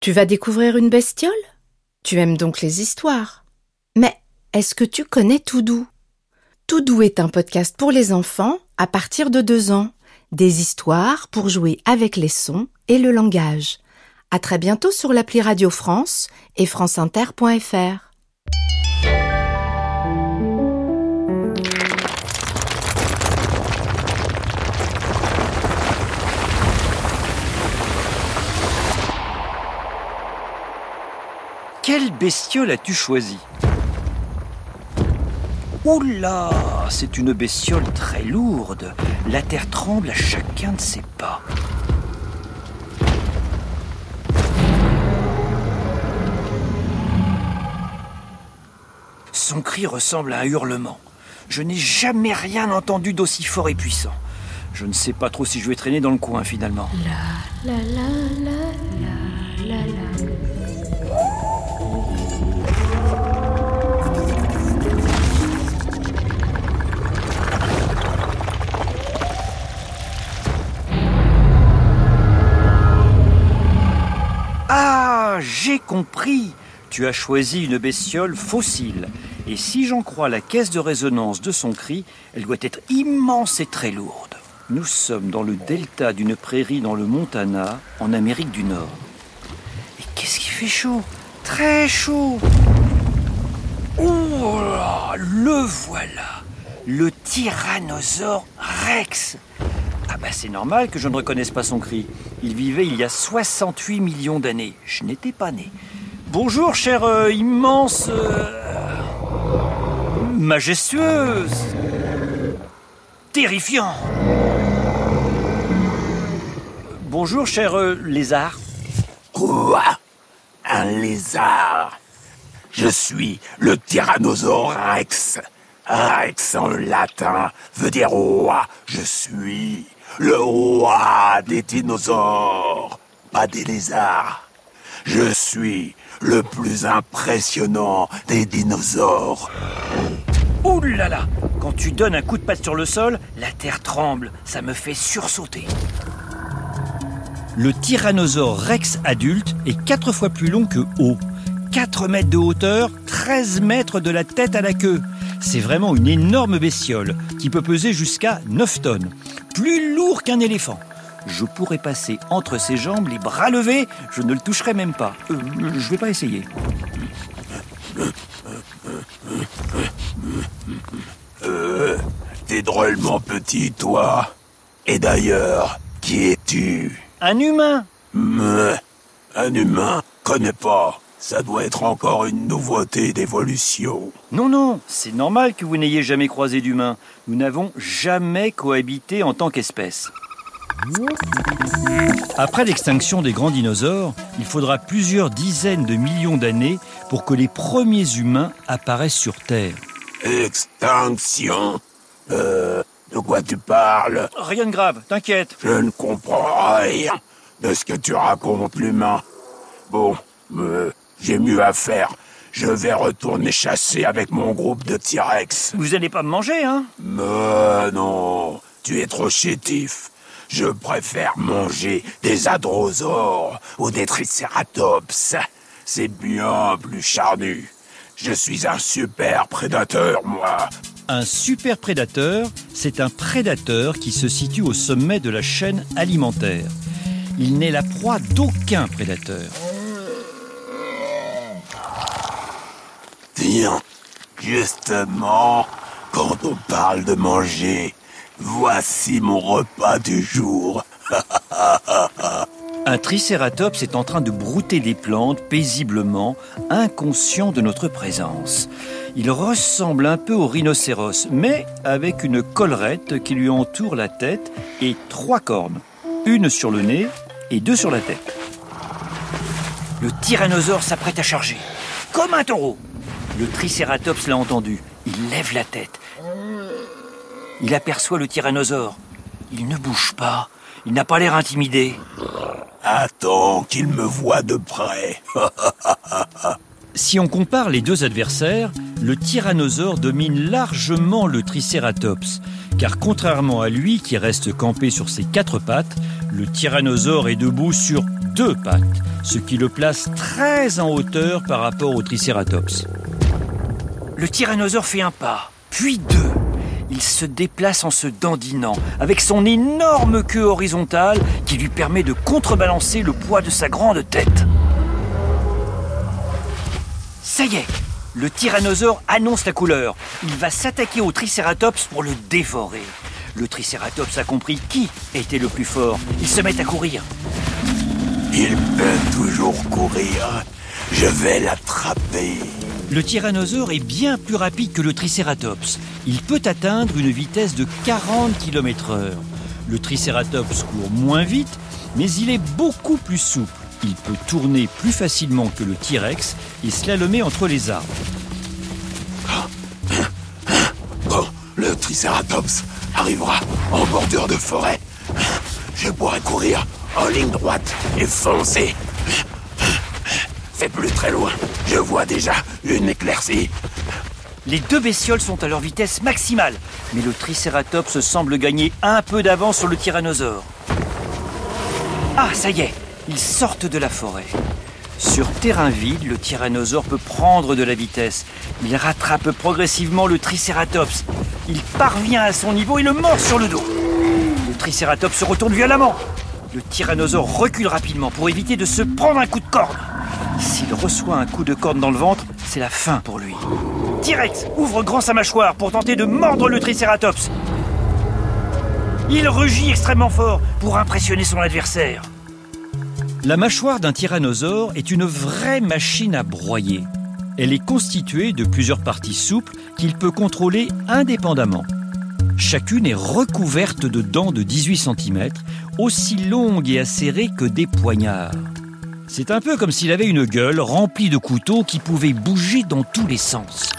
Tu vas découvrir une bestiole? Tu aimes donc les histoires. Mais est-ce que tu connais Toudou? Toudou est un podcast pour les enfants à partir de deux ans. Des histoires pour jouer avec les sons et le langage. À très bientôt sur l'appli Radio France et franceinter.fr. Quelle bestiole as-tu choisi Oula C'est une bestiole très lourde. La terre tremble à chacun de ses pas. Son cri ressemble à un hurlement. Je n'ai jamais rien entendu d'aussi fort et puissant. Je ne sais pas trop si je vais traîner dans le coin finalement. Compris. Tu as choisi une bestiole fossile. Et si j'en crois la caisse de résonance de son cri, elle doit être immense et très lourde. Nous sommes dans le delta d'une prairie dans le Montana, en Amérique du Nord. Et qu'est-ce qui fait chaud? Très chaud Oh là, le voilà Le tyrannosaure Rex Ah bah c'est normal que je ne reconnaisse pas son cri. Il vivait il y a 68 millions d'années. Je n'étais pas né. Bonjour, chère euh, immense... euh, majestueuse Terrifiant Bonjour, cher euh, lézard. Quoi? Un lézard? Je suis le Tyrannosaure Rex. Rex en latin veut dire roi. Je suis le roi des dinosaures, pas des lézards. Je suis le plus impressionnant des dinosaures. Ouh là Quand tu donnes un coup de patte sur le sol, la terre tremble. Ça me fait sursauter. Le tyrannosaure rex adulte est 4 fois plus long que haut. 4 mètres de hauteur, 13 mètres de la tête à la queue. C'est vraiment une énorme bestiole qui peut peser jusqu'à 9 tonnes. Plus lourd qu'un éléphant. Je pourrais passer entre ses jambes, les bras levés, je ne le toucherai même pas. Euh, je vais pas essayer. T'es drôlement petit, toi. Et d'ailleurs, qui es-tu? Un humain un humain? Connais pas. Ça doit être encore une nouveauté d'évolution. Non, non, c'est normal que vous n'ayez jamais croisé d'humain. Nous n'avons jamais cohabité en tant qu'espèce. Après l'extinction des grands dinosaures, il faudra plusieurs dizaines de millions d'années pour que les premiers humains apparaissent sur Terre. Extinction Euh, de quoi tu parles? Rien de grave, t'inquiète. Je ne comprends rien de ce que tu racontes, l'humain. Bon, euh, j'ai mieux à faire. Je vais retourner chasser avec mon groupe de T-Rex. Vous allez pas me manger, hein? Mais non, tu es trop chétif. Je préfère manger des hadrosaures ou des tricératops. C'est bien plus charnu. Je suis un super prédateur, moi. Un super prédateur, c'est un prédateur qui se situe au sommet de la chaîne alimentaire. Il n'est la proie d'aucun prédateur. Tiens, justement, quand on parle de manger, voici mon repas du jour. Un tricératops est en train de brouter des plantes paisiblement, inconscient de notre présence. Il ressemble un peu au rhinocéros, mais avec une collerette qui lui entoure la tête et trois cornes, une sur le nez et deux sur la tête. Le tyrannosaure s'apprête à charger, comme un taureau. Le tricératops l'a entendu. Il lève la tête. Il aperçoit le tyrannosaure. Il ne bouge pas. Il n'a pas l'air intimidé. Attends qu'il me voie de près. Si on compare les deux adversaires, le tyrannosaure domine largement le tricératops, car contrairement à lui qui reste campé sur ses quatre pattes, le tyrannosaure est debout sur deux pattes, ce qui le place très en hauteur par rapport au Triceratops. Le tyrannosaure fait un pas, puis deux. Il se déplace en se dandinant, avec son énorme queue horizontale qui lui permet de contrebalancer le poids de sa grande tête. Ça y est, le tyrannosaure annonce la couleur. Il va s'attaquer au Triceratops pour le dévorer. Le Triceratops a compris qui était le plus fort. Il se met à courir. Il peut toujours courir. Je vais l'attraper. Le tyrannosaure est bien plus rapide que le Triceratops. Il peut atteindre une vitesse de 40 km/h. Le Triceratops court moins vite, mais il est beaucoup plus souple. Il peut tourner plus facilement que le T-Rex et slalomer entre les arbres. Quand le Triceratops arrivera en bordure de forêt, je pourrai courir en ligne droite et foncer. C'est plus très loin. Je vois déjà une éclaircie. Les deux bestioles sont à leur vitesse maximale, mais le Triceratops semble gagner un peu d'avance sur le tyrannosaure. Ah, ça y est, ils sortent de la forêt. Sur terrain vide, le tyrannosaure peut prendre de la vitesse. Il rattrape progressivement le Triceratops. Il parvient à son niveau et le mord sur le dos. Le Triceratops se retourne violemment. Le tyrannosaure recule rapidement pour éviter de se prendre un coup de corne. S'il reçoit un coup de corne dans le ventre, c'est la fin pour lui. T-Rex ouvre grand sa mâchoire pour tenter de mordre le Triceratops. Il rugit extrêmement fort pour impressionner son adversaire. La mâchoire d'un tyrannosaure est une vraie machine à broyer. Elle est constituée de plusieurs parties souples qu'il peut contrôler indépendamment. Chacune est recouverte de dents de 18 cm, aussi longues et acérées que des poignards. C'est un peu comme s'il avait une gueule remplie de couteaux qui pouvaient bouger dans tous les sens.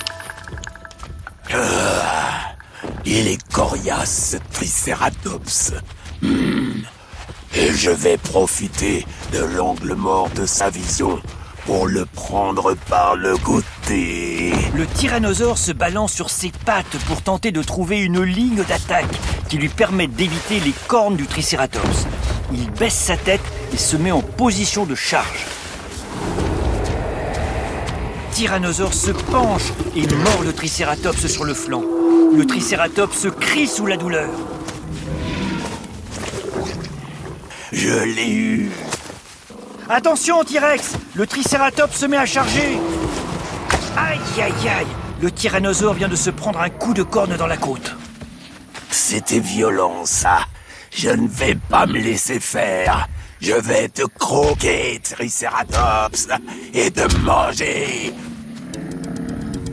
Il est coriace, ce Triceratops. Hmm. Et je vais profiter de l'angle mort de sa vision pour le prendre par le côté. Le tyrannosaure se balance sur ses pattes pour tenter de trouver une ligne d'attaque qui lui permette d'éviter les cornes du Triceratops. Il baisse sa tête et se met en position de charge. Tyrannosaure se penche et mord le Triceratops sur le flanc. Le Triceratops crie sous la douleur. Je l'ai eu. Attention, T-Rex Le Triceratops se met à charger Aïe, aïe, aïe Le tyrannosaure vient de se prendre un coup de corne dans la côte. C'était violent, ça. Je ne vais pas me laisser faire. Je vais te croquer, Triceratops, et te manger.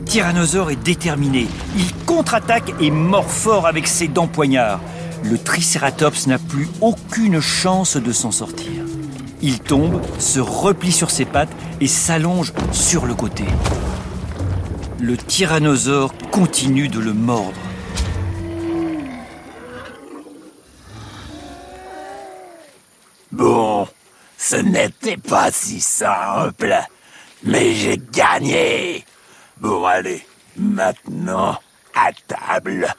Tyrannosaure est déterminé. Il contre-attaque et mord fort avec ses dents poignards. Le Triceratops n'a plus aucune chance de s'en sortir. Il tombe, se replie sur ses pattes et s'allonge sur le côté. Le tyrannosaure continue de le mordre. Bon, ce n'était pas si simple, mais j'ai gagné. Bon, allez, maintenant, à table.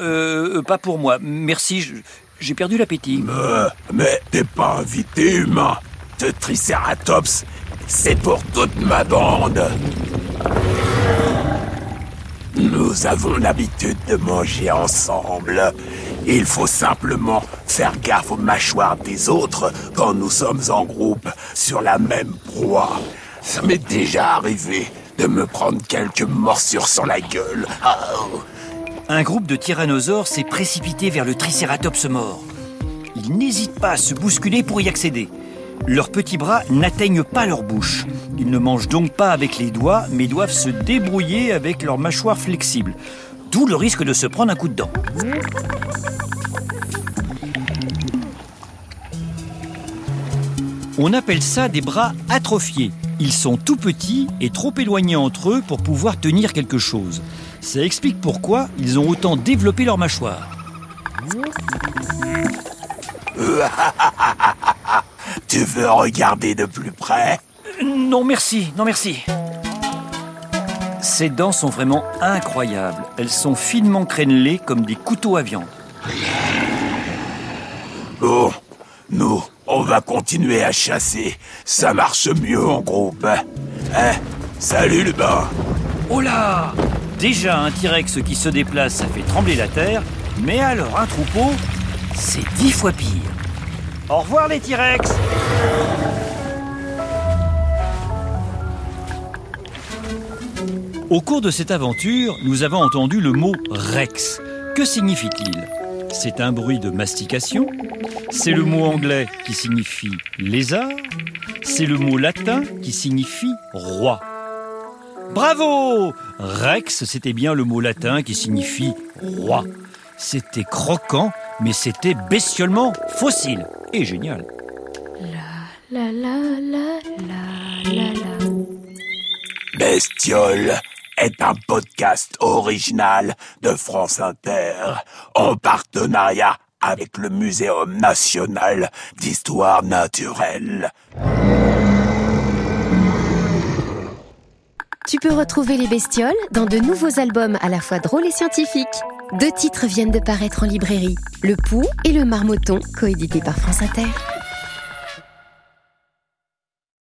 Euh, pas pour moi. Merci, j'ai perdu l'appétit. Euh, mais t'es pas invité, humain. Ce Triceratops, c'est pour toute ma bande. Nous avons l'habitude de manger ensemble. Il faut simplement faire gaffe aux mâchoires des autres quand nous sommes en groupe sur la même proie. Ça m'est déjà arrivé de me prendre quelques morsures sur la gueule. Oh. Un groupe de tyrannosaures s'est précipité vers le Triceratops mort. Ils n'hésitent pas à se bousculer pour y accéder. Leurs petits bras n'atteignent pas leur bouche. Ils ne mangent donc pas avec les doigts, mais doivent se débrouiller avec leurs mâchoires flexibles. D'où le risque de se prendre un coup de dent. On appelle ça des bras atrophiés. Ils sont tout petits et trop éloignés entre eux pour pouvoir tenir quelque chose. Ça explique pourquoi ils ont autant développé leur mâchoire. Tu veux regarder de plus près? Non merci, non merci. Ces dents sont vraiment incroyables. Elles sont finement crénelées comme des couteaux à viande. Bon, nous, On va continuer à chasser. Ça marche mieux en groupe. Hein? Salut le bain. Oh là Déjà un T-Rex qui se déplace, ça fait trembler la terre, mais alors un troupeau, c'est dix fois pire. Au revoir les T-Rex Au cours de cette aventure, nous avons entendu le mot Rex. Que signifie-t-il? C'est un bruit de mastication C'est le mot anglais qui signifie lézard C'est le mot latin qui signifie roi. Bravo Rex, c'était bien le mot latin qui signifie roi. C'était croquant, mais c'était bestiolement fossile et génial. La la la la la la. Bestiole est un podcast original de France Inter en partenariat avec le Muséum national d'histoire naturelle. Tu peux retrouver les bestioles dans de nouveaux albums à la fois drôles et scientifiques. Deux titres viennent de paraître en librairie, Le Pou et Le Marmotton, coédités par France Inter.